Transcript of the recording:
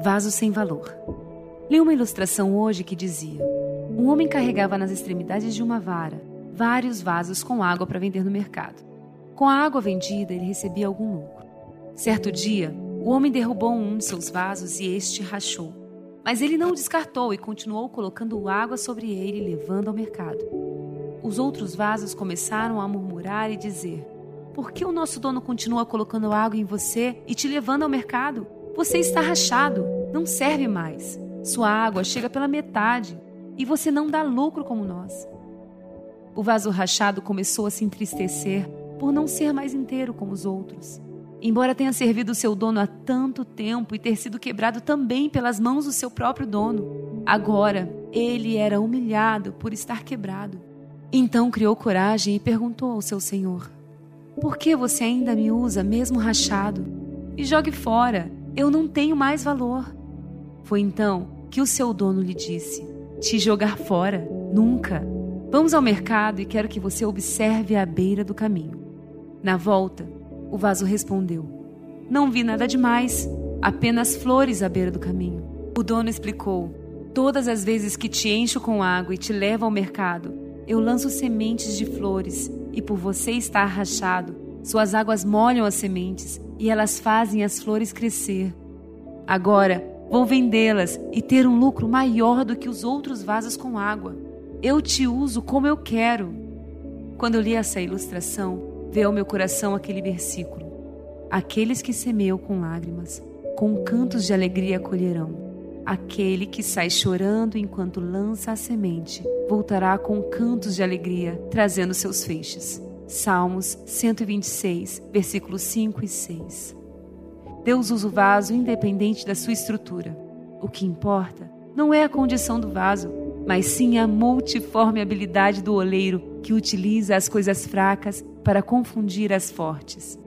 Vaso sem valor. Li uma ilustração hoje que dizia: Um homem carregava nas extremidades de uma vara vários vasos com água para vender no mercado. Com a água vendida, ele recebia algum lucro. Certo dia, o homem derrubou um de seus vasos e este rachou. Mas ele não o descartou e continuou colocando água sobre ele e levando ao mercado. Os outros vasos começaram a murmurar e dizer: Por que o nosso dono continua colocando água em você e te levando ao mercado? Você está rachado, não serve mais. Sua água chega pela metade e você não dá lucro como nós. O vaso rachado começou a se entristecer por não ser mais inteiro como os outros. Embora tenha servido seu dono há tanto tempo e ter sido quebrado também pelas mãos do seu próprio dono, agora ele era humilhado por estar quebrado. Então criou coragem e perguntou ao seu senhor: Por que você ainda me usa mesmo rachado? E jogue fora, eu não tenho mais valor. Foi então que o seu dono lhe disse: Te jogar fora? Nunca. Vamos ao mercado e quero que você observe à beira do caminho. Na volta, o vaso respondeu: Não vi nada demais, apenas flores à beira do caminho. O dono explicou: Todas as vezes que te encho com água e te levo ao mercado, eu lanço sementes de flores, e por você estar rachado, suas águas molham as sementes e elas fazem as flores crescer. Agora vou vendê-las e ter um lucro maior do que os outros vasos com água. Eu te uso como eu quero. Quando eu li essa ilustração, veio ao meu coração aquele versículo: Aqueles que semeiam com lágrimas, com cantos de alegria colherão. Aquele que sai chorando enquanto lança a semente, voltará com cantos de alegria, trazendo seus feixes. Salmos 126, versículos 5 e 6. Deus usa o vaso independente da sua estrutura. O que importa não é a condição do vaso, mas sim a multiforme habilidade do oleiro que utiliza as coisas fracas para confundir as fortes.